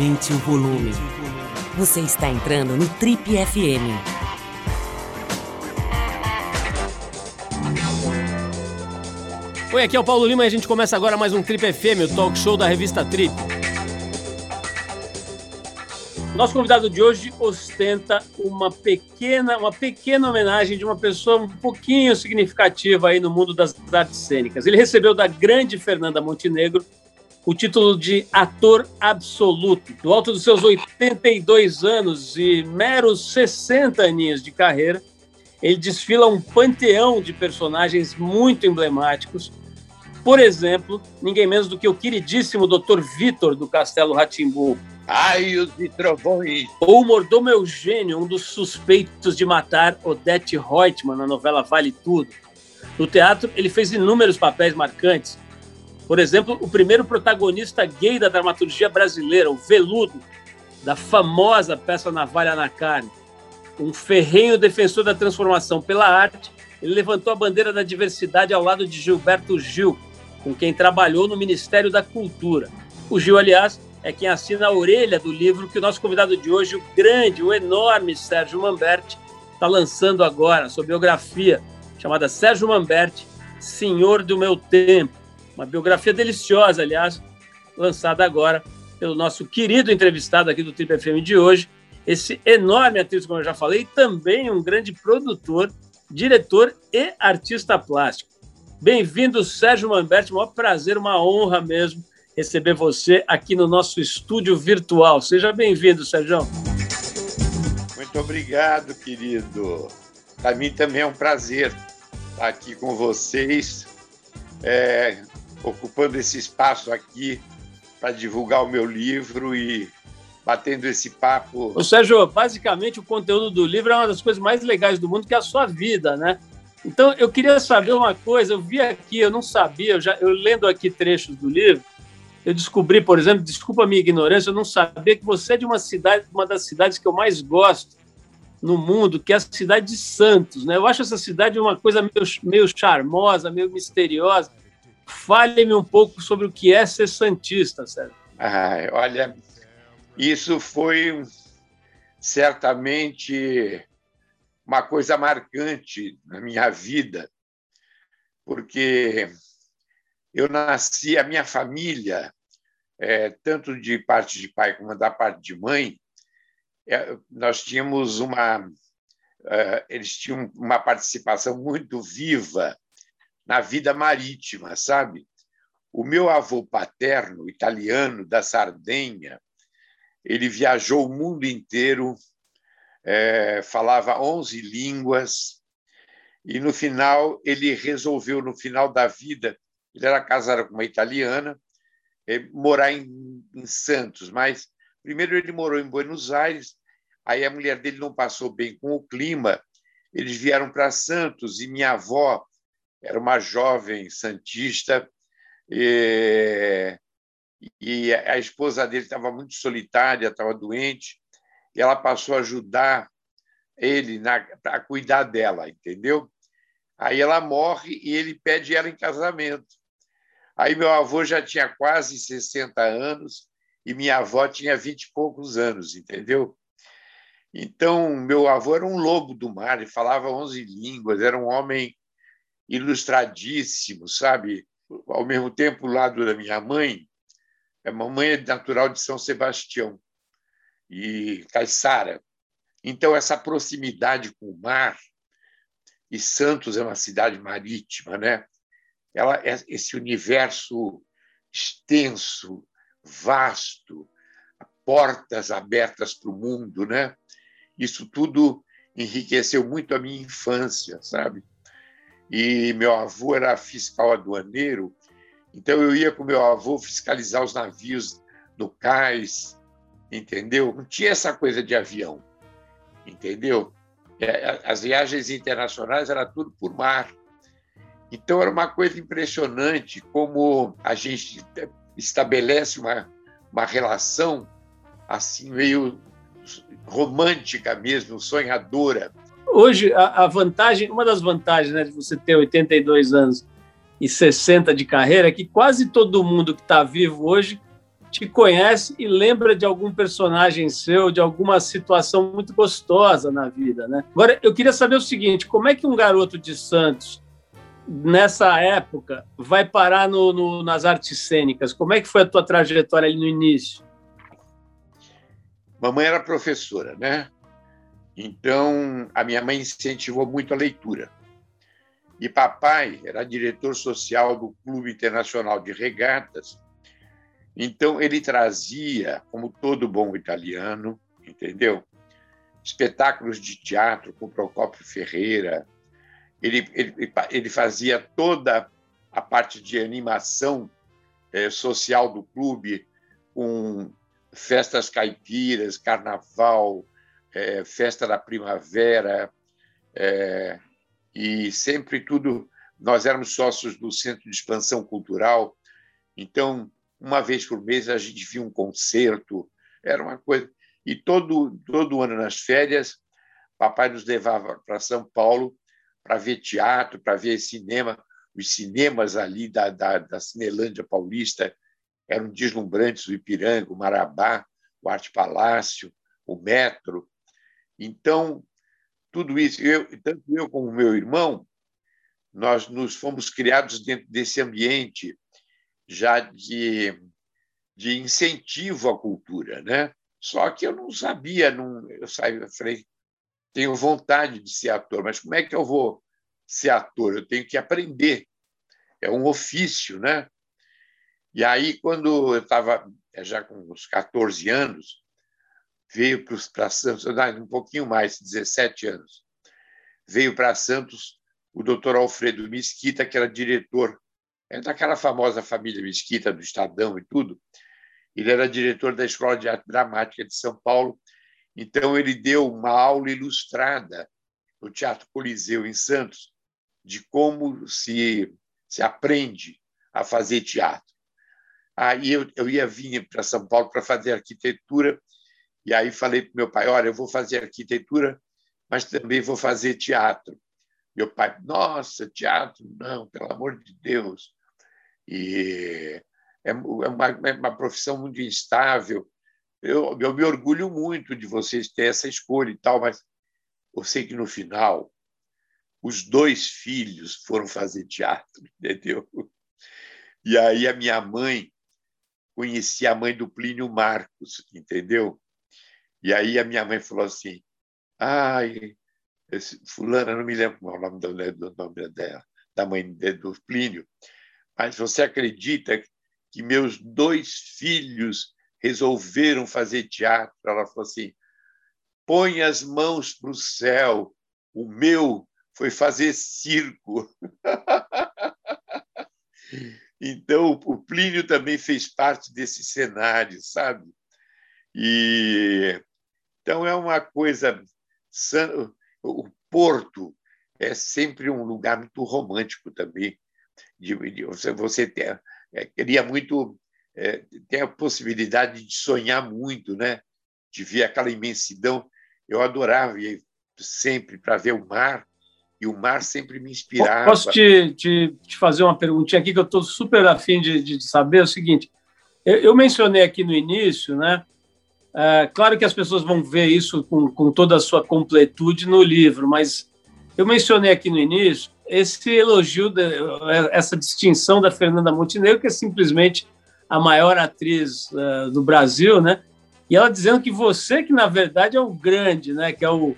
Aumente o volume. Você está entrando no Trip FM. Oi, aqui é o Paulo Lima e a gente começa agora mais um Trip FM, o talk show da revista Trip. Nosso convidado de hoje ostenta uma pequena, uma pequena homenagem de uma pessoa um pouquinho significativa aí no mundo das artes cênicas. Ele recebeu da grande Fernanda Montenegro o título de ator absoluto. Do alto dos seus 82 anos e meros 60 aninhos de carreira, ele desfila um panteão de personagens muito emblemáticos. Por exemplo, ninguém menos do que o queridíssimo Dr. Vitor do Castelo Ratimbu. Raios e trovões. Ou o mordomo Eugênio, um dos suspeitos de matar Odette Reutemann na novela Vale Tudo. No teatro, ele fez inúmeros papéis marcantes, por exemplo, o primeiro protagonista gay da dramaturgia brasileira, o Veludo, da famosa peça Navalha na Carne. Um ferrenho defensor da transformação pela arte, ele levantou a bandeira da diversidade ao lado de Gilberto Gil, com quem trabalhou no Ministério da Cultura. O Gil, aliás, é quem assina a orelha do livro que o nosso convidado de hoje, o grande, o enorme Sérgio Mamberti, está lançando agora, sua biografia, chamada Sérgio Mamberti, Senhor do Meu Tempo. Uma biografia deliciosa, aliás, lançada agora pelo nosso querido entrevistado aqui do Trip FM de hoje, esse enorme atriz, como eu já falei, também um grande produtor, diretor e artista plástico. Bem-vindo, Sérgio Mamberti, maior prazer, uma honra mesmo receber você aqui no nosso estúdio virtual. Seja bem-vindo, Sérgio. Muito obrigado, querido. Para mim também é um prazer estar aqui com vocês. É, ocupando esse espaço aqui para divulgar o meu livro e batendo esse papo. Ô, Sérgio, basicamente o conteúdo do livro é uma das coisas mais legais do mundo, que é a sua vida, né? Então, eu queria saber uma coisa, eu vi aqui, eu não sabia, eu, já, eu lendo aqui trechos do livro, eu descobri, por exemplo, desculpa a minha ignorância, eu não sabia que você é de uma cidade, uma das cidades que eu mais gosto no mundo, que é a cidade de Santos, né? Eu acho essa cidade uma coisa meio, meio charmosa, meio misteriosa. Fale-me um pouco sobre o que é ser Santista, Sérgio. Ah, olha, isso foi certamente uma coisa marcante na minha vida, porque eu nasci, a minha família, é, tanto de parte de pai como da parte de mãe, é, nós tínhamos uma. É, eles tinham uma participação muito viva na vida marítima, sabe? O meu avô paterno, italiano, da Sardenha, ele viajou o mundo inteiro, é, falava 11 línguas, e no final ele resolveu, no final da vida, ele era casado com uma italiana, é, morar em, em Santos, mas primeiro ele morou em Buenos Aires, aí a mulher dele não passou bem com o clima, eles vieram para Santos e minha avó era uma jovem santista e, e a esposa dele estava muito solitária, estava doente, e ela passou a ajudar ele na, a cuidar dela, entendeu? Aí ela morre e ele pede ela em casamento. Aí meu avô já tinha quase 60 anos e minha avó tinha 20 e poucos anos, entendeu? Então, meu avô era um lobo do mar, ele falava 11 línguas, era um homem ilustradíssimo, sabe? Ao mesmo tempo, o lado da minha mãe, a mamãe é natural de São Sebastião e Caiçara. Então, essa proximidade com o mar, e Santos é uma cidade marítima, né? Ela é esse universo extenso, vasto, portas abertas para o mundo, né? Isso tudo enriqueceu muito a minha infância, sabe? E meu avô era fiscal aduaneiro, então eu ia com meu avô fiscalizar os navios no cais, entendeu? Não tinha essa coisa de avião, entendeu? É, as viagens internacionais era tudo por mar. Então era uma coisa impressionante como a gente estabelece uma, uma relação assim meio romântica mesmo, sonhadora hoje a, a, vantagem, uma das vantagens né, de você ter 82 anos e 60 de carreira é que quase todo mundo que está vivo hoje te conhece e lembra de algum personagem seu, de alguma situação muito gostosa na vida, né? Agora, eu queria saber o seguinte: como é que um garoto de Santos, nessa época, vai parar no, no, nas artes cênicas? Como é que foi a tua trajetória ali no início? Mamãe era professora, né? Então, a minha mãe incentivou muito a leitura. E papai era diretor social do Clube Internacional de Regatas. Então, ele trazia, como todo bom italiano, entendeu? Espetáculos de teatro com Procópio Ferreira. Ele, ele, ele fazia toda a parte de animação eh, social do clube, com festas caipiras, carnaval, eh, festa da primavera, eh, e sempre tudo. Nós éramos sócios do Centro de Expansão Cultural, então, uma vez por mês, a gente via um concerto, era uma coisa. E todo, todo ano, nas férias, papai nos levava para São Paulo para ver teatro, para ver cinema. Os cinemas ali da, da, da Cinelândia Paulista eram deslumbrantes, o Ipiranga, o Marabá, o Arte Palácio, o Metro. Então, tudo isso, eu, tanto eu como meu irmão, nós nos fomos criados dentro desse ambiente já de, de incentivo à cultura, né? Só que eu não sabia, não, eu saí, eu falei, tenho vontade de ser ator, mas como é que eu vou ser ator? Eu tenho que aprender. É um ofício, né? E aí, quando eu estava já com uns 14 anos, veio para Santos, um pouquinho mais, 17 anos, veio para Santos o doutor Alfredo Mesquita, que era diretor é daquela famosa família Mesquita, do Estadão e tudo. Ele era diretor da Escola de Arte Dramática de São Paulo, então ele deu uma aula ilustrada no Teatro Coliseu, em Santos, de como se, se aprende a fazer teatro. Aí eu, eu ia vir para São Paulo para fazer arquitetura e aí falei para meu pai: olha, eu vou fazer arquitetura, mas também vou fazer teatro. Meu pai: nossa, teatro? Não, pelo amor de Deus. E é, é uma, é uma profissão muito instável. Eu, eu me orgulho muito de vocês ter essa escolha e tal, mas eu sei que no final os dois filhos foram fazer teatro, entendeu? E aí a minha mãe conhecia a mãe do Plínio Marcos, entendeu? E aí a minha mãe falou assim: ai, esse, fulana, não me lembro é o nome do, do nome dela, da mãe do Plínio, mas você acredita que meus dois filhos resolveram fazer teatro? Ela falou assim: põe as mãos para o céu, o meu foi fazer circo. então, o Plínio também fez parte desse cenário, sabe? E então, é uma coisa. O Porto é sempre um lugar muito romântico também. De, de você, você tem, é, queria muito. É, tem a possibilidade de sonhar muito, né? de ver aquela imensidão. Eu adorava ir sempre para ver o mar, e o mar sempre me inspirava. Posso te, te, te fazer uma perguntinha aqui que eu estou super afim de, de saber? É o seguinte: eu, eu mencionei aqui no início, né? É, claro que as pessoas vão ver isso com, com toda a sua completude no livro, mas eu mencionei aqui no início esse elogio, de, essa distinção da Fernanda Montenegro, que é simplesmente a maior atriz uh, do Brasil, né? E ela dizendo que você, que na verdade é o grande, né? Que é o,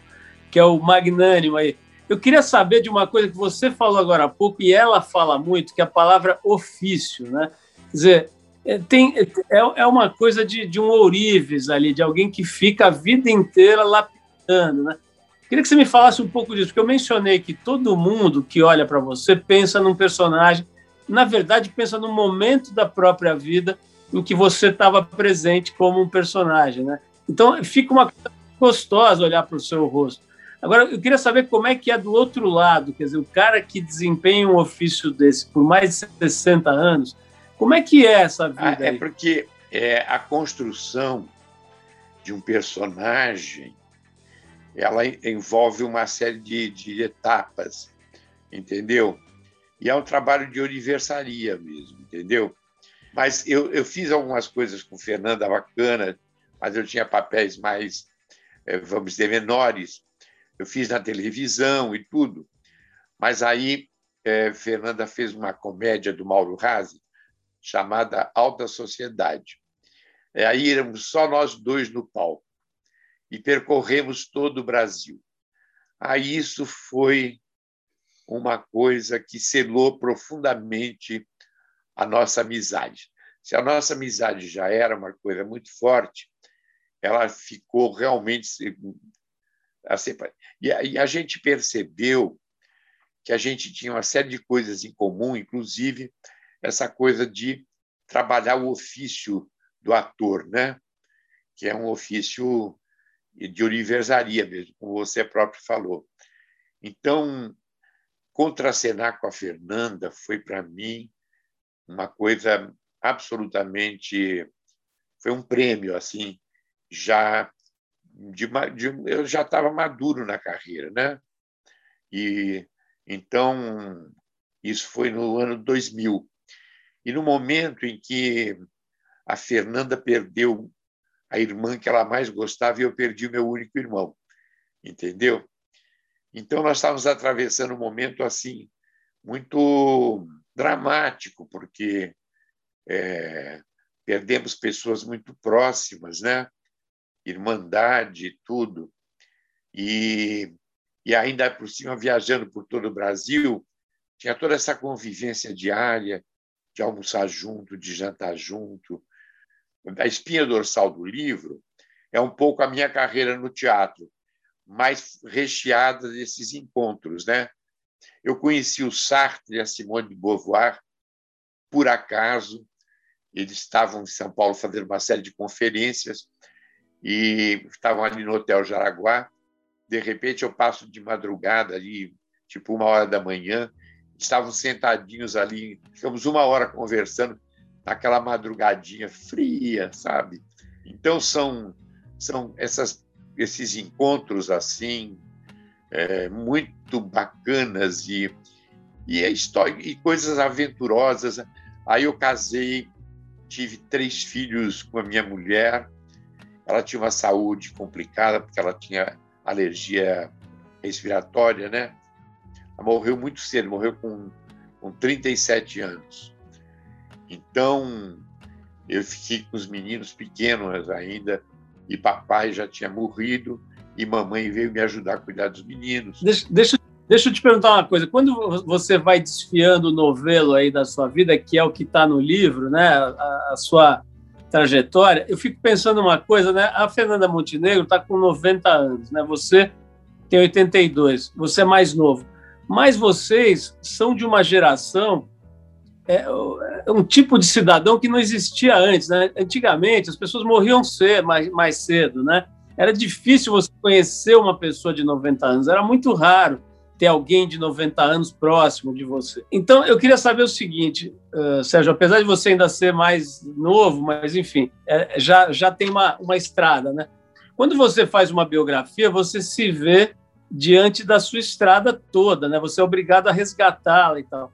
que é o magnânimo aí. Eu queria saber de uma coisa que você falou agora há pouco, e ela fala muito, que é a palavra ofício, né? Quer dizer, é, tem, é, é uma coisa de, de um ourives ali, de alguém que fica a vida inteira lapidando, né? Queria que você me falasse um pouco disso, porque eu mencionei que todo mundo que olha para você pensa num personagem, na verdade pensa no momento da própria vida em que você estava presente como um personagem, né? Então fica uma coisa gostosa olhar para o seu rosto. Agora, eu queria saber como é que é do outro lado, quer dizer, o cara que desempenha um ofício desse por mais de 60 anos, como é que é essa vida? Ah, é porque é, a construção de um personagem ela envolve uma série de, de etapas, entendeu? E é um trabalho de universaria mesmo, entendeu? Mas eu, eu fiz algumas coisas com Fernanda bacana, mas eu tinha papéis mais, eh, vamos dizer, menores. Eu fiz na televisão e tudo. Mas aí é, Fernanda fez uma comédia do Mauro Razzi chamada Alta Sociedade. É, aí éramos só nós dois no palco e percorremos todo o Brasil. Aí isso foi uma coisa que selou profundamente a nossa amizade. Se a nossa amizade já era uma coisa muito forte, ela ficou realmente assim, e a gente percebeu que a gente tinha uma série de coisas em comum, inclusive essa coisa de trabalhar o ofício do ator, né? que é um ofício de universaria mesmo, como você próprio falou. Então, contracenar com a Fernanda foi para mim uma coisa absolutamente foi um prêmio assim já de, de eu já estava maduro na carreira né e então isso foi no ano 2000 e no momento em que a Fernanda perdeu a irmã que ela mais gostava e eu perdi o meu único irmão entendeu então nós estávamos atravessando um momento assim muito dramático porque é, perdemos pessoas muito próximas, né? Irmandade, tudo. E, e ainda por cima, viajando por todo o Brasil, tinha toda essa convivência diária, de almoçar junto, de jantar junto. A espinha dorsal do livro é um pouco a minha carreira no teatro, mais recheada desses encontros, né? Eu conheci o Sartre e a Simone de Beauvoir por acaso, eles estavam em São Paulo fazendo uma série de conferências e estavam ali no Hotel Jaraguá. De repente, eu passo de madrugada ali, tipo uma hora da manhã, estavam sentadinhos ali, ficamos uma hora conversando naquela madrugadinha fria, sabe? Então são são essas esses encontros assim é, muito bacanas e e, história, e coisas aventurosas. Aí eu casei, tive três filhos com a minha mulher. Ela tinha uma saúde complicada, porque ela tinha alergia respiratória, né? Morreu muito cedo, morreu com, com 37 anos. Então, eu fiquei com os meninos pequenos ainda, e papai já tinha morrido, e mamãe veio me ajudar a cuidar dos meninos. Deixa, deixa Deixa eu te perguntar uma coisa. Quando você vai desfiando o novelo aí da sua vida, que é o que está no livro, né? A, a, sua trajetória, eu fico pensando uma coisa, né? A Fernanda Montenegro está com 90 anos, né? Você tem 82, você é mais novo. Mas vocês são de uma geração, é, é um tipo de cidadão que não existia antes, né? Antigamente as pessoas morriam cedo, mais, mais cedo, né? Era difícil você conhecer uma pessoa de 90 anos, era muito raro ter alguém de 90 anos próximo de você. Então, eu queria saber o seguinte, uh, Sérgio, apesar de você ainda ser mais novo, mas enfim, é, já, já tem uma, uma estrada, né? Quando você faz uma biografia, você se vê diante da sua estrada toda, né? Você é obrigado a resgatá-la e tal.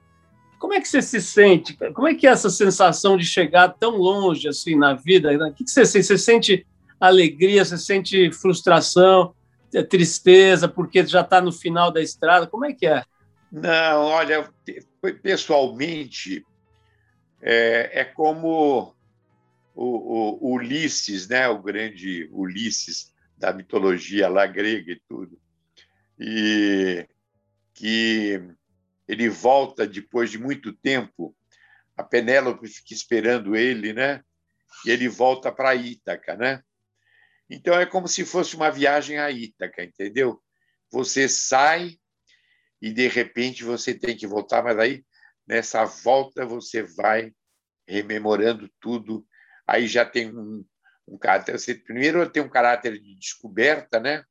Como é que você se sente? Como é que é essa sensação de chegar tão longe assim na vida? O que você sente? Você sente alegria? Você sente frustração? É tristeza porque já está no final da estrada? Como é que é? Não, olha, pessoalmente, é, é como o, o, Ulisses, né? o grande Ulisses da mitologia lá grega e tudo, e que ele volta depois de muito tempo, a Penélope fica esperando ele, né? E ele volta para Ítaca, né? Então é como se fosse uma viagem a Ítaca, entendeu? Você sai e de repente você tem que voltar, mas aí nessa volta você vai rememorando tudo. Aí já tem um, um caráter. Você, primeiro tem um caráter de descoberta, né?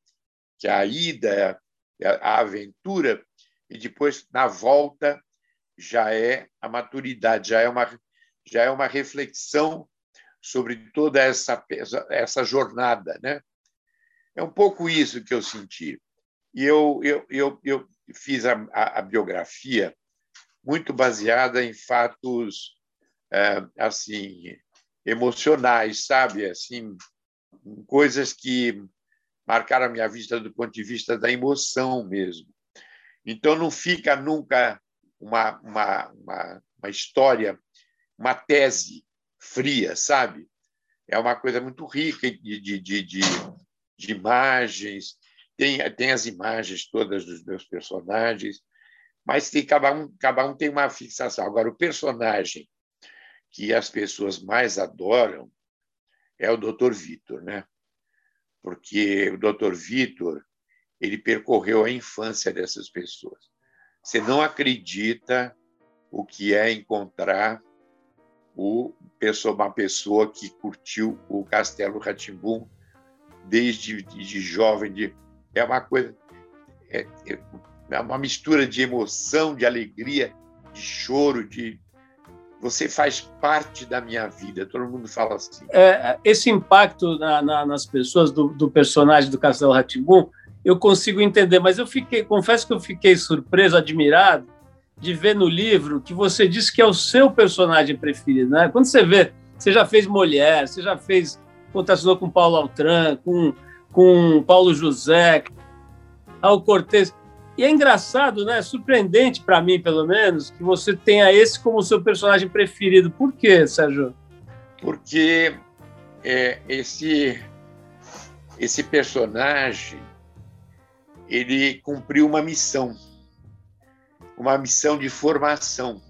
Que a ida, a aventura, e depois na volta já é a maturidade, já é uma já é uma reflexão sobre toda essa, essa jornada. Né? É um pouco isso que eu senti. E eu, eu, eu, eu fiz a, a, a biografia muito baseada em fatos é, assim emocionais, sabe? Assim, coisas que marcaram a minha vida do ponto de vista da emoção mesmo. Então, não fica nunca uma, uma, uma, uma história, uma tese fria, sabe? É uma coisa muito rica de, de, de, de, de imagens, tem, tem as imagens todas dos meus personagens, mas tem, cada, um, cada um tem uma fixação. Agora, o personagem que as pessoas mais adoram é o Dr. Vitor, né? Porque o Dr. Vitor ele percorreu a infância dessas pessoas. Você não acredita o que é encontrar o, uma pessoa que curtiu o Castelo Ratimbum desde de jovem. De, é uma coisa. É, é uma mistura de emoção, de alegria, de choro, de. Você faz parte da minha vida, todo mundo fala assim. É, esse impacto na, na, nas pessoas do, do personagem do Castelo Ratimbum eu consigo entender, mas eu fiquei, confesso que eu fiquei surpreso, admirado de ver no livro que você disse que é o seu personagem preferido, né? Quando você vê, você já fez Mulher, você já fez, contracionou com Paulo Altran, com, com Paulo José, Al Cortez. E é engraçado, né? Surpreendente para mim, pelo menos, que você tenha esse como seu personagem preferido. Por quê, Sérgio? Porque é, esse esse personagem ele cumpriu uma missão, uma missão de formação,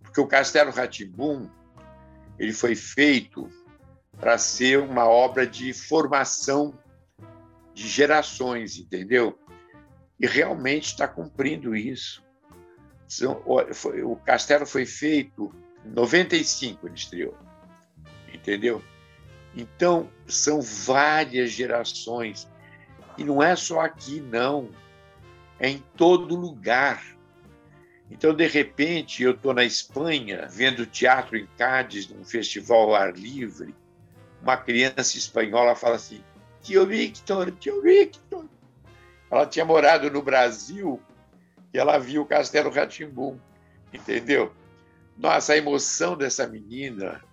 porque o Castelo Ratimbum ele foi feito para ser uma obra de formação de gerações, entendeu? E realmente está cumprindo isso. O Castelo foi feito em 95, ele estreou, entendeu? Então, são várias gerações e não é só aqui, não. É em todo lugar. Então, de repente, eu estou na Espanha, vendo teatro em Cádiz, num festival ao ar livre. Uma criança espanhola fala assim: Tio Victor, tio Victor. Ela tinha morado no Brasil e ela viu o Castelo Ratimbum, entendeu? Nossa, a emoção dessa menina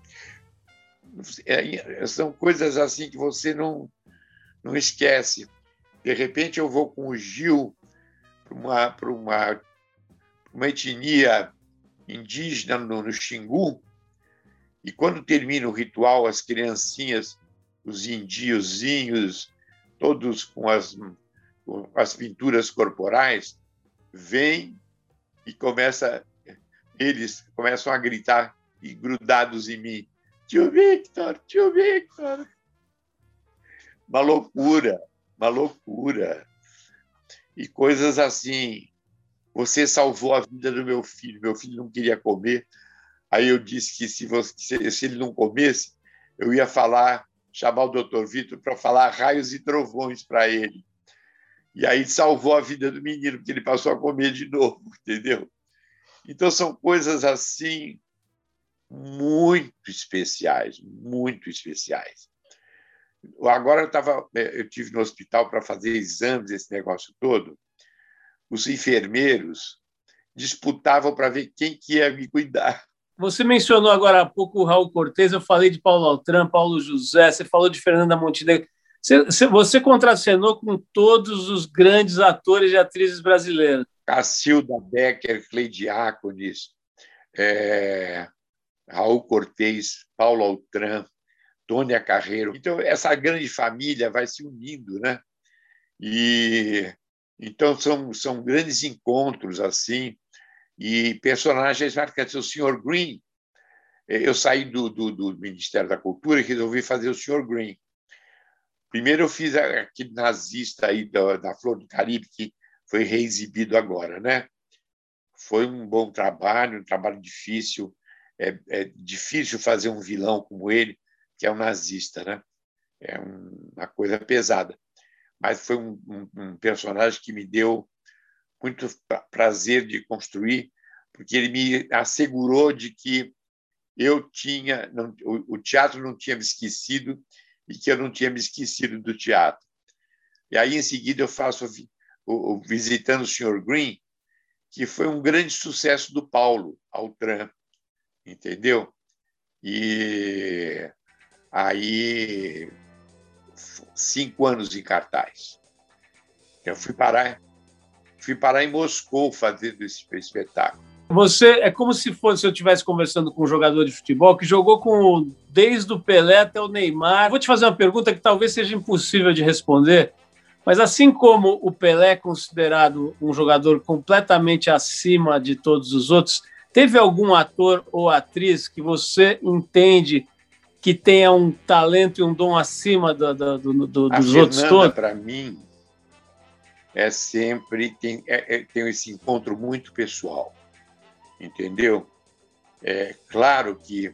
é, são coisas assim que você não, não esquece. De repente, eu vou com o Gil para uma, para uma, uma etnia indígena no, no Xingu, e quando termina o ritual, as criancinhas, os indiozinhos, todos com as, com as pinturas corporais, vêm e começa, eles começam a gritar e grudados em mim. Tio Victor, tio Victor. Uma loucura uma loucura. E coisas assim. Você salvou a vida do meu filho. Meu filho não queria comer. Aí eu disse que se, você, se ele não comesse, eu ia falar, chamar o doutor Vitor para falar raios e trovões para ele. E aí salvou a vida do menino, porque ele passou a comer de novo, entendeu? Então são coisas assim muito especiais, muito especiais. Agora eu tava, é, eu tive no hospital para fazer exames, esse negócio todo. Os enfermeiros disputavam para ver quem que ia me cuidar. Você mencionou agora há pouco o Raul Cortez, eu falei de Paulo Altran, Paulo José, você falou de Fernanda Montenegro. Você, você contracenou com todos os grandes atores e atrizes brasileiros. Cacilda Becker, Cleidiácones, é, Raul Cortez, Paulo Altran, Tônia Carreiro. Então, essa grande família vai se unindo, né? E então são, são grandes encontros assim e personagens marcantes. O Sr. Green, eu saí do, do, do, Ministério da Cultura e resolvi fazer o Sr. Green. Primeiro eu fiz aquele nazista aí da, da Flor do Caribe que foi reexibido agora, né? Foi um bom trabalho, um trabalho difícil. É, é difícil fazer um vilão como ele, que é um nazista, né? É uma coisa pesada. Mas foi um, um, um personagem que me deu muito prazer de construir, porque ele me assegurou de que eu tinha, não, o, o, teatro não tinha me esquecido e que eu não tinha me esquecido do teatro. E aí, em seguida, eu faço o, o Visitando o Sr. Green, que foi um grande sucesso do Paulo Altran, entendeu? E aí, cinco anos em cartaz. Eu fui parar, fui parar em Moscou fazendo esse espetáculo. Você é como se fosse se eu estivesse conversando com um jogador de futebol que jogou com desde o Pelé até o Neymar. Vou te fazer uma pergunta que talvez seja impossível de responder, mas assim como o Pelé é considerado um jogador completamente acima de todos os outros, teve algum ator ou atriz que você entende que tenha um talento e um dom acima do, do, do, do dos outros todos? para mim, é sempre tem, é, é, tem esse encontro muito pessoal entendeu? É claro que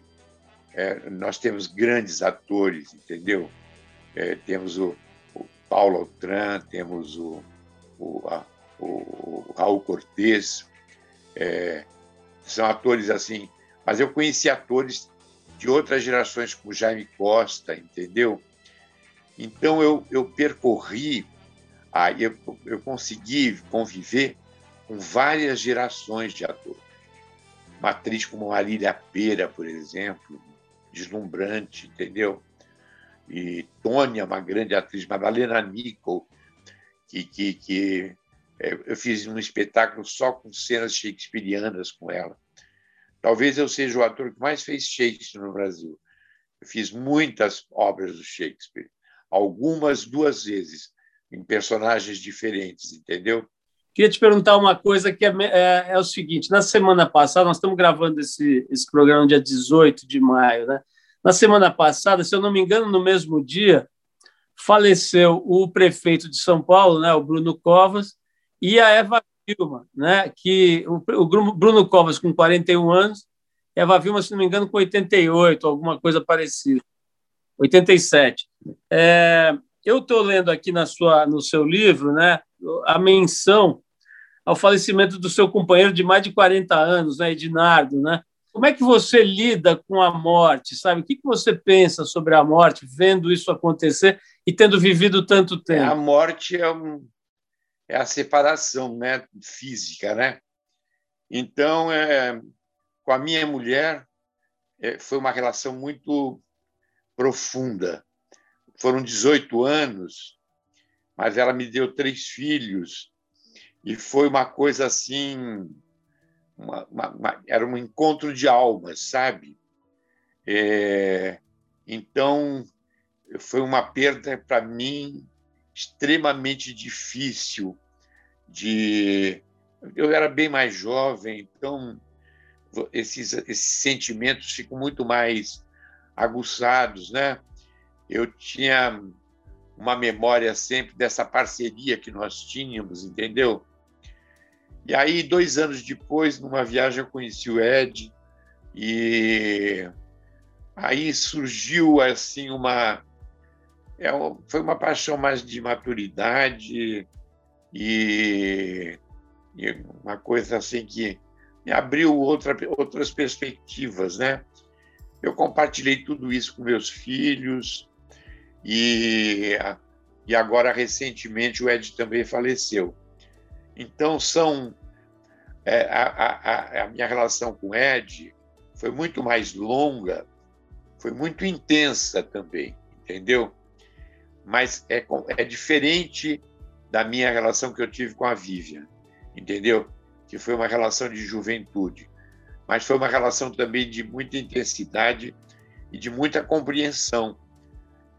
é, nós temos grandes atores, entendeu? É, temos o, o Paulo Altran, temos o, o, a, o Raul Cortez, é, são atores assim, mas eu conheci atores de outras gerações, como Jaime Costa, entendeu? Então eu, eu percorri, aí eu, eu consegui conviver com várias gerações de atores uma atriz como Marília Pera, por exemplo, deslumbrante, entendeu? E Tônia, uma grande atriz, Madalena Nicol, que, que, que é, eu fiz um espetáculo só com cenas shakespearianas com ela. Talvez eu seja o ator que mais fez Shakespeare no Brasil. Eu fiz muitas obras do Shakespeare, algumas duas vezes, em personagens diferentes, entendeu? Queria te perguntar uma coisa que é, é, é, o seguinte: na semana passada, nós estamos gravando esse, esse programa dia 18 de maio, né? Na semana passada, se eu não me engano, no mesmo dia, faleceu o prefeito de São Paulo, né, o Bruno Covas, e a Eva Vilma, né, que o, o Bruno Covas com 41 anos, Eva Vilma, se não me engano, com 88, alguma coisa parecida. 87. É, eu estou lendo aqui na sua, no seu livro né, a menção ao falecimento do seu companheiro de mais de 40 anos, né, Edinardo, né? Como é que você lida com a morte, sabe? O que você pensa sobre a morte, vendo isso acontecer e tendo vivido tanto tempo? A morte é, um, é a separação né, física, né? Então, é, com a minha mulher, é, foi uma relação muito profunda. Foram 18 anos, mas ela me deu três filhos e foi uma coisa assim, uma, uma, uma, era um encontro de almas, sabe? É, então, foi uma perda para mim extremamente difícil. De, eu era bem mais jovem, então esses, esses sentimentos ficam muito mais aguçados, né? Eu tinha uma memória sempre dessa parceria que nós tínhamos, entendeu? E aí, dois anos depois, numa viagem, eu conheci o Ed e aí surgiu assim uma é, foi uma paixão mais de maturidade e, e, uma coisa assim que me abriu outra, outras perspectivas, né? Eu compartilhei tudo isso com meus filhos e, e agora recentemente o Ed também faleceu. Então, são é, a, a, a, minha relação com o Ed foi muito mais longa, foi muito intensa também, entendeu? Mas é, é diferente da minha relação que eu tive com a Vivian, entendeu? Que foi uma relação de juventude, mas foi uma relação também de muita intensidade e de muita compreensão.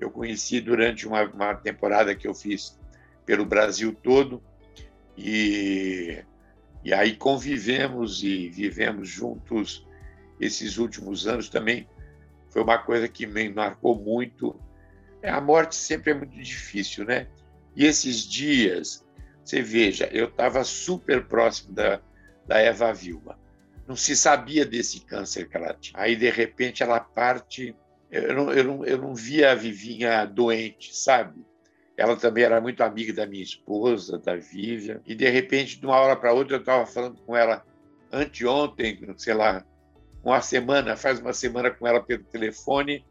Eu conheci durante uma, uma temporada que eu fiz pelo Brasil todo, e, e aí convivemos e vivemos juntos esses últimos anos também. Foi uma coisa que me marcou muito. É, a morte sempre é muito difícil, né? E esses dias, você veja, eu estava super próximo da, da Eva Vilma. Não se sabia desse câncer que ela tinha. Aí, de repente, ela parte. Eu não, eu não, eu não via a Vivinha doente, sabe? Ela também era muito amiga da minha esposa, da Vivian. E, de repente, de uma hora para outra, eu estava falando com ela anteontem, sei lá, uma semana, faz uma semana com ela pelo telefone.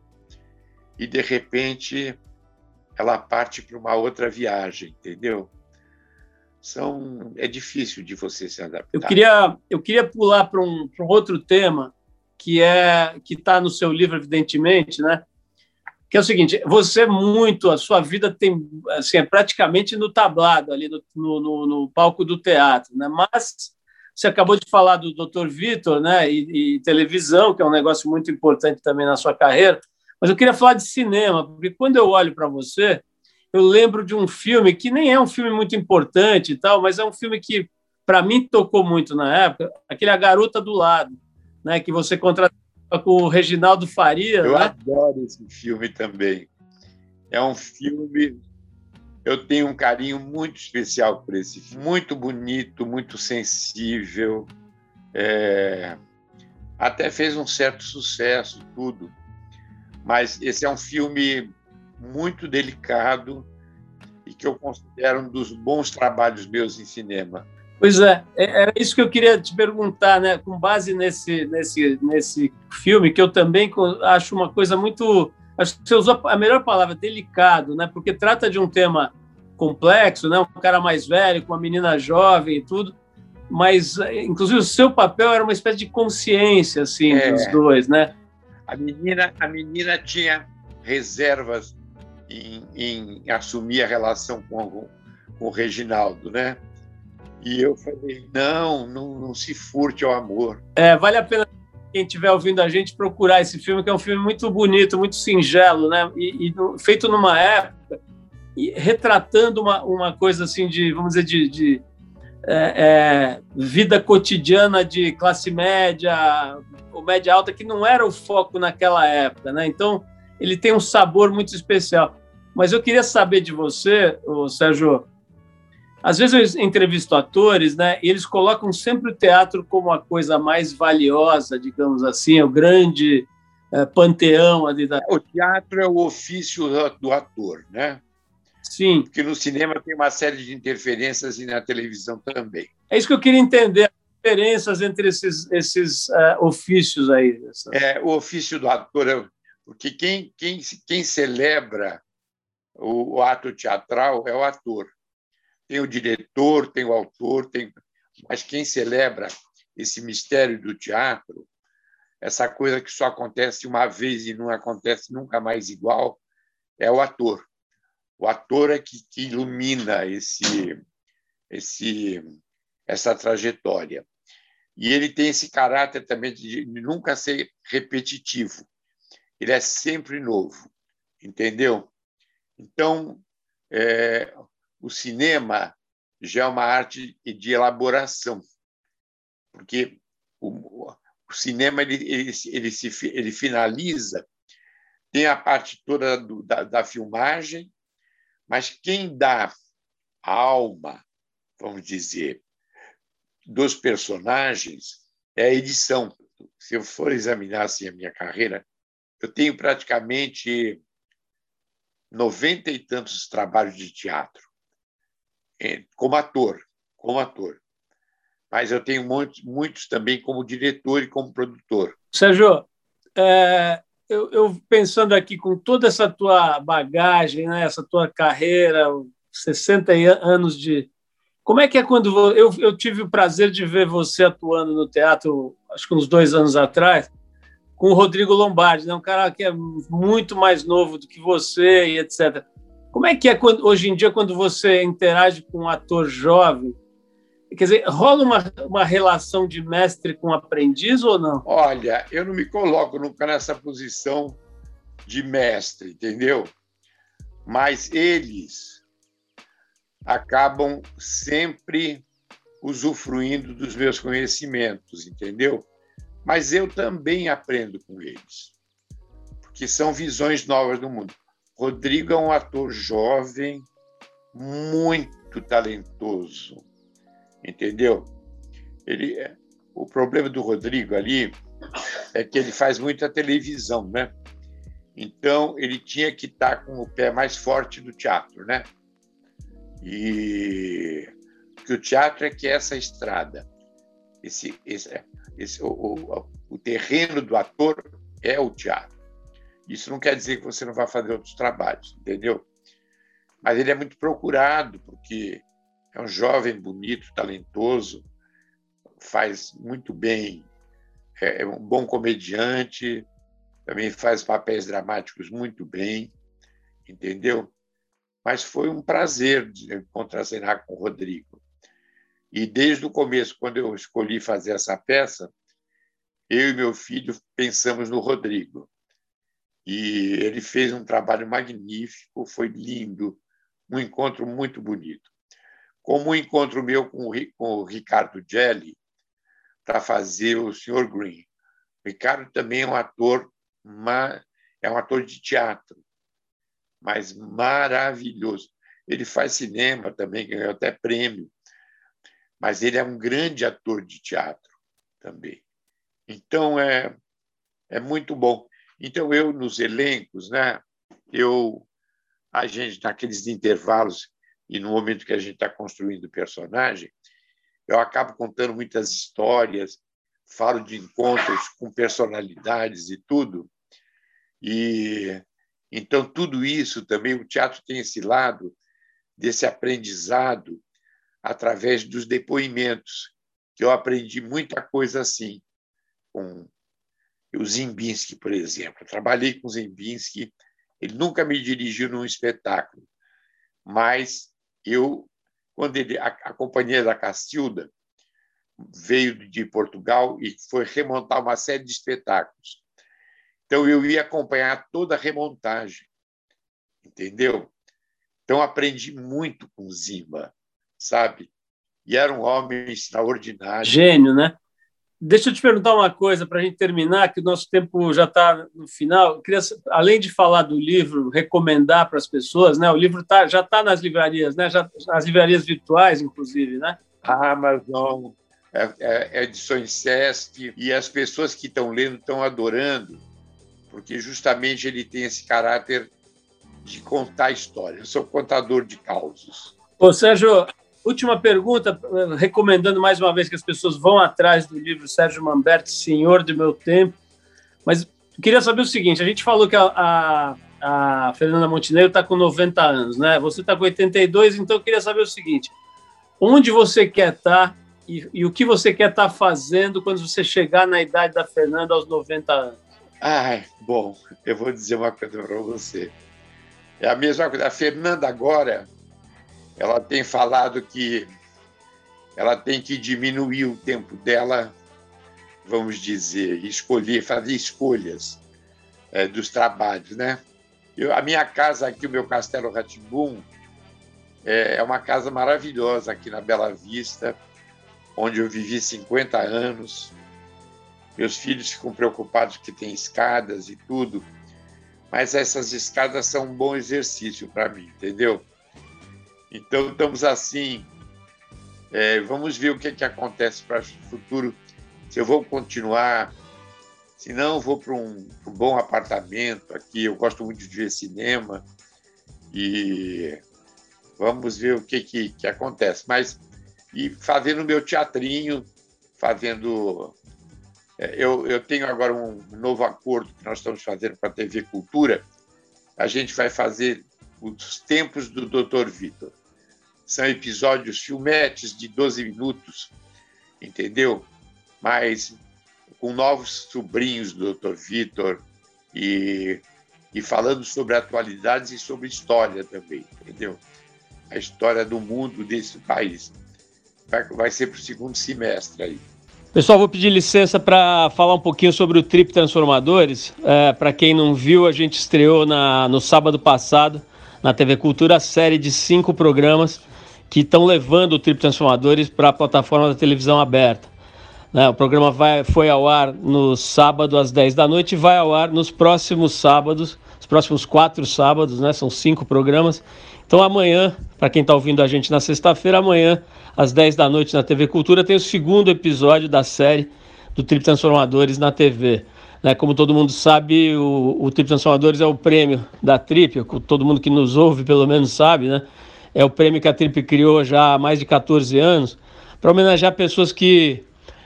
E, de repente, ela parte para uma outra viagem, entendeu? São, é difícil de você se adaptar. Eu queria, eu queria pular para um, um outro tema, que é que está no seu livro, evidentemente, né? Que é o seguinte: você muito, a sua vida tem assim, é praticamente no tablado ali no, no, no palco do teatro, né? Mas você acabou de falar do Dr. Vitor, né? E, e, televisão, que é um negócio muito importante também na sua carreira. Mas eu queria falar de cinema, porque quando eu olho para você, eu lembro de um filme que nem é um filme muito importante e tal, mas é um filme que para mim tocou muito na época, aquele A Garota do Lado, né? Que você contratou com o Reginaldo Faria. Eu né? adoro esse filme também. É um filme eu tenho um carinho muito especial por esse filme. Muito bonito, muito sensível. É... Até fez um certo sucesso, tudo. Mas esse é um filme muito delicado e que eu considero um dos bons trabalhos meus em cinema. Pois é, é era isso que eu queria te perguntar, né? Com base nesse, nesse, nesse filme, que eu também acho uma coisa muito acho que você usou a melhor palavra, delicado, né? Porque trata de um tema complexo, né? Um cara mais velho com uma menina jovem e tudo, mas inclusive o seu papel era uma espécie de consciência assim é. dos dois, né? A menina, a menina tinha reservas em, em assumir a relação com, com o Reginaldo, né? E eu falei, não, não, não se furte ao amor. É, vale a pena quem estiver ouvindo a gente procurar esse filme, que é um filme muito bonito, muito singelo, né? E, e feito numa época e retratando uma, uma coisa assim de, vamos dizer, de, de é, é, vida cotidiana de classe média ou média alta, que não era o foco naquela época, né? Então, ele tem um sabor muito especial. Mas eu queria saber de você, Sérgio, às vezes eu entrevisto atores, né? E eles colocam sempre o teatro como a coisa mais valiosa, digamos assim, o grande é, panteão ali da. O teatro é o ofício do ator, né? Sim. Porque no cinema tem uma série de interferências e na televisão também. É isso que eu queria entender, as diferenças entre esses, esses uh, ofícios aí. É, o ofício do ator, é, porque quem, quem, quem celebra o, o ato teatral é o ator tem o diretor, tem o autor, tem... mas quem celebra esse mistério do teatro, essa coisa que só acontece uma vez e não acontece nunca mais igual, é o ator. O ator é que, que ilumina esse, esse, essa trajetória. E ele tem esse caráter também de nunca ser repetitivo. Ele é sempre novo, entendeu? Então, é, o cinema já é uma arte de elaboração, porque o, o cinema ele, ele, ele, se, ele finaliza, tem a parte toda do, da, da filmagem, mas quem dá a alma, vamos dizer, dos personagens é a edição. Se eu for examinar assim, a minha carreira, eu tenho praticamente noventa e tantos trabalhos de teatro. É, como ator, como ator. Mas eu tenho muitos, muitos também como diretor e como produtor. Sérgio, é, eu, eu, pensando aqui com toda essa tua bagagem, né, essa tua carreira, 60 anos de. Como é que é quando. Eu, eu tive o prazer de ver você atuando no teatro, acho que uns dois anos atrás, com o Rodrigo Lombardi, né, um cara que é muito mais novo do que você e etc. Como é que é quando, hoje em dia quando você interage com um ator jovem? Quer dizer, rola uma, uma relação de mestre com aprendiz ou não? Olha, eu não me coloco nunca nessa posição de mestre, entendeu? Mas eles acabam sempre usufruindo dos meus conhecimentos, entendeu? Mas eu também aprendo com eles, porque são visões novas do mundo. Rodrigo é um ator jovem, muito talentoso, entendeu? Ele, é, o problema do Rodrigo ali é que ele faz muita televisão, né? Então ele tinha que estar com o pé mais forte do teatro, né? E que o teatro é que é essa estrada, esse, esse, esse o, o, o terreno do ator é o teatro. Isso não quer dizer que você não vai fazer outros trabalhos, entendeu? Mas ele é muito procurado, porque é um jovem bonito, talentoso, faz muito bem é, é um bom comediante, também faz papéis dramáticos muito bem, entendeu? Mas foi um prazer contracenar com o Rodrigo. E desde o começo, quando eu escolhi fazer essa peça, eu e meu filho pensamos no Rodrigo. E ele fez um trabalho magnífico, foi lindo, um encontro muito bonito. Como um encontro meu com o Ricardo Gelli, para fazer o Sr. Green. O Ricardo também é um ator, é um ator de teatro, mas maravilhoso. Ele faz cinema também, ganhou até prêmio, mas ele é um grande ator de teatro também. Então é é muito bom. Então eu nos elencos, né? Eu a gente naqueles intervalos e no momento que a gente está construindo o personagem, eu acabo contando muitas histórias, falo de encontros com personalidades e tudo. E então tudo isso também o teatro tem esse lado desse aprendizado através dos depoimentos, que eu aprendi muita coisa assim com o Zimbinski, por exemplo. Eu trabalhei com o Zimbinski, ele nunca me dirigiu num espetáculo, mas eu quando ele, a, a Companhia da Castilda veio de Portugal e foi remontar uma série de espetáculos. Então, eu ia acompanhar toda a remontagem, entendeu? Então, aprendi muito com Zimba, sabe? E era um homem extraordinário. Gênio, né? Deixa eu te perguntar uma coisa para a gente terminar, que o nosso tempo já está no final. Eu queria, além de falar do livro, recomendar para as pessoas, né? O livro tá, já está nas livrarias, né? Já, nas livrarias virtuais, inclusive, né? Amazon, é, é, edições Sesc, e as pessoas que estão lendo estão adorando, porque justamente ele tem esse caráter de contar histórias. Eu sou contador de causos. Ô, Sérgio, Última pergunta, recomendando mais uma vez que as pessoas vão atrás do livro Sérgio Mamberti, Senhor do Meu Tempo. Mas queria saber o seguinte: a gente falou que a, a, a Fernanda Montenegro está com 90 anos, né? Você está com 82, então eu queria saber o seguinte: onde você quer estar tá e, e, o que você quer estar tá fazendo quando você chegar na idade da Fernanda aos 90 anos? Ai, bom, eu vou dizer uma coisa para você. É a mesma coisa. A Fernanda agora ela tem falado que ela tem que diminuir o tempo dela, vamos dizer, escolher, fazer escolhas é, dos trabalhos, né? Eu, a minha casa aqui, o meu Castelo Ratibum, é, é uma casa maravilhosa aqui na Bela Vista, onde eu vivi 50 anos. Meus filhos ficam preocupados que tem escadas e tudo, mas essas escadas são um bom exercício para mim, entendeu? Então, estamos assim. É, vamos ver o que, é que acontece para o futuro. Se eu vou continuar, se não, vou para um, um, bom apartamento aqui. Eu gosto muito de ver cinema e vamos ver o que, que, que acontece. Mas, e fazendo meu teatrinho, fazendo. É, eu, eu tenho agora um novo acordo que nós estamos fazendo com a TV Cultura. A gente vai fazer os tempos do Dr. Vitor. São episódios filmetes de 12 minutos, entendeu? Mas com novos sobrinhos do Dr. Vitor e, e falando sobre atualidades e sobre história também, entendeu? A história do mundo desse país. Vai, vai ser para o segundo semestre aí. Pessoal, vou pedir licença para falar um pouquinho sobre o Trip Transformadores. É, para quem não viu, a gente estreou na, no sábado passado na TV Cultura a série de cinco programas que estão levando o Trip Transformadores para a plataforma da televisão aberta. Né? O programa vai, foi ao ar no sábado às 10 da noite e vai ao ar nos próximos sábados, os próximos quatro sábados, né? são cinco programas. Então amanhã, para quem está ouvindo a gente na sexta-feira, amanhã às 10 da noite na TV Cultura tem o segundo episódio da série do Trip Transformadores na TV. Né? Como todo mundo sabe, o, o Trip Transformadores é o prêmio da Trip, todo mundo que nos ouve pelo menos sabe, né? É o prêmio que a Trip criou já há mais de 14 anos, para homenagear pessoas que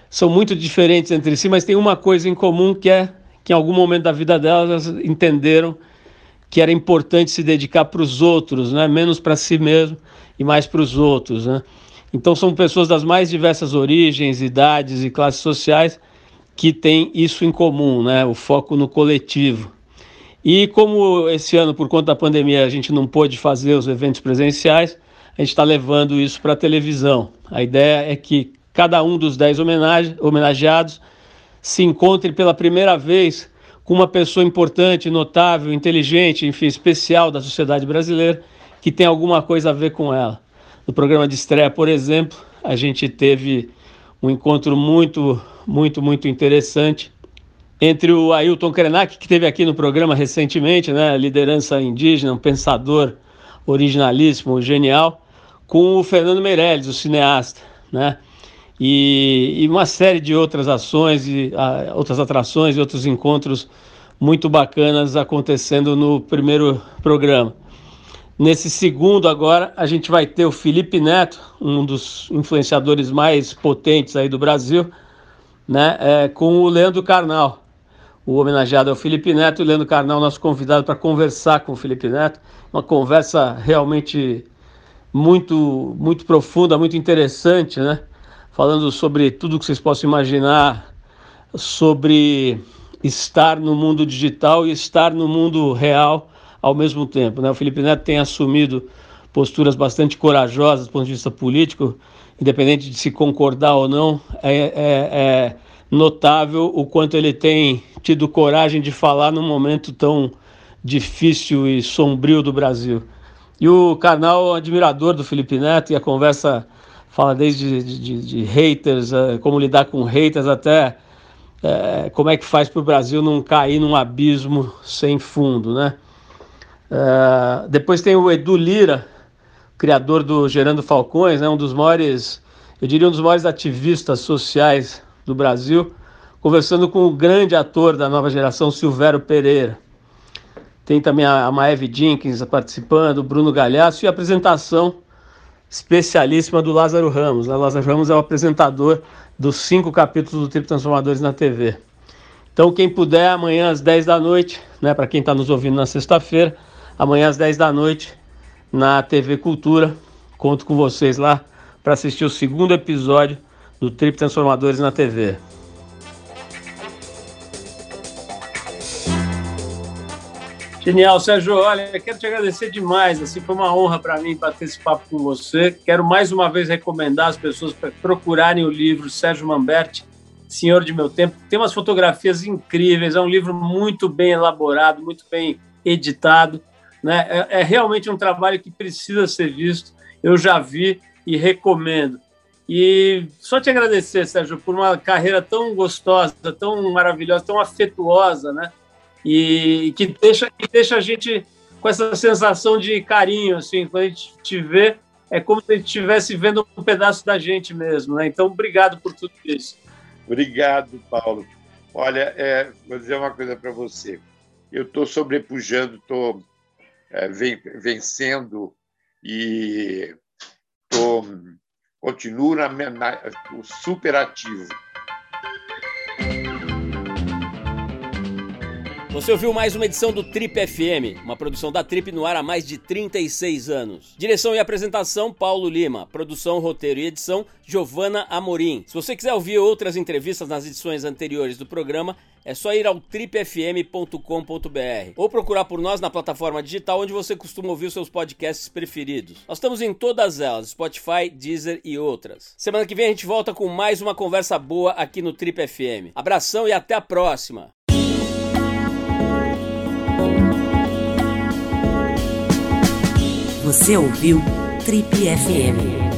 são muito diferentes entre si, mas têm uma coisa em comum que é que em algum momento da vida delas entenderam que era importante se dedicar para os outros, né? menos para si mesmo e mais para os outros. Né? Então são pessoas das mais diversas origens, idades e classes sociais que tem isso em comum, né? O foco no coletivo. E como esse ano, por conta da pandemia, a gente não pôde fazer os eventos presenciais, a gente está levando isso para a televisão. A ideia é que cada um dos dez homenageados se encontre pela primeira vez com uma pessoa importante, notável, inteligente, enfim, especial da sociedade brasileira, que tem alguma coisa a ver com ela. No programa de estreia, por exemplo, a gente teve um encontro muito, muito, muito interessante entre o Ailton Krenak, que teve aqui no programa recentemente, né, liderança indígena, um pensador originalíssimo, genial, com o Fernando Meirelles, o cineasta, né? E, e uma série de outras ações e a, outras atrações e outros encontros muito bacanas acontecendo no primeiro programa. Nesse segundo agora, a gente vai ter o Felipe Neto, um dos influenciadores mais potentes aí do Brasil, né, é, com o Leandro Carnal. O homenageado é o Felipe Neto e Leandro Carnal, nosso convidado para conversar com o Felipe Neto. Uma conversa realmente muito, muito profunda, muito interessante, né? Falando sobre tudo que vocês possam imaginar sobre estar no mundo digital e estar no mundo real ao mesmo tempo. Né? O Felipe Neto tem assumido posturas bastante corajosas do ponto de vista político, independente de se concordar ou não, é, é, é notável o quanto ele tem tido coragem de falar num momento tão difícil e sombrio do Brasil. E o canal admirador do Felipe Neto, e a conversa fala desde de, de, de haters, é, como lidar com haters, até é, como é que faz para o Brasil não cair num abismo sem fundo, né? É, depois tem o Edu Lira, criador do Gerando Falcões, né? um dos maiores, eu diria um dos maiores ativistas sociais do Brasil, conversando com o grande ator da nova geração, Silvério Pereira. Tem também a Maeve Jenkins participando, Bruno Galhaço e a apresentação especialíssima do Lázaro Ramos. O né? Lázaro Ramos é o apresentador dos cinco capítulos do Trip Transformadores na TV. Então, quem puder, amanhã às 10 da noite, né, para quem está nos ouvindo na sexta-feira, amanhã às 10 da noite, na TV Cultura, conto com vocês lá para assistir o segundo episódio do Trip Transformadores na TV. Genial, Sérgio. Olha, quero te agradecer demais. Assim, foi uma honra para mim bater esse papo com você. Quero mais uma vez recomendar as pessoas para procurarem o livro Sérgio Mamberti, Senhor de Meu Tempo. Tem umas fotografias incríveis. É um livro muito bem elaborado, muito bem editado. Né? É, é realmente um trabalho que precisa ser visto. Eu já vi e recomendo. E só te agradecer, Sérgio, por uma carreira tão gostosa, tão maravilhosa, tão afetuosa, né? E que deixa, que deixa a gente com essa sensação de carinho, assim, quando a gente te vê, é como se a gente estivesse vendo um pedaço da gente mesmo, né? Então, obrigado por tudo isso. Obrigado, Paulo. Olha, é, vou dizer uma coisa para você. Eu estou sobrepujando, estou é, vencendo e tô, continuo na, na, super ativo. Você ouviu mais uma edição do Trip FM, uma produção da Trip no ar há mais de 36 anos. Direção e apresentação Paulo Lima, produção, roteiro e edição Giovana Amorim. Se você quiser ouvir outras entrevistas nas edições anteriores do programa, é só ir ao tripfm.com.br ou procurar por nós na plataforma digital onde você costuma ouvir os seus podcasts preferidos. Nós estamos em todas elas, Spotify, Deezer e outras. Semana que vem a gente volta com mais uma conversa boa aqui no Trip FM. Abração e até a próxima! Você ouviu Trip FM.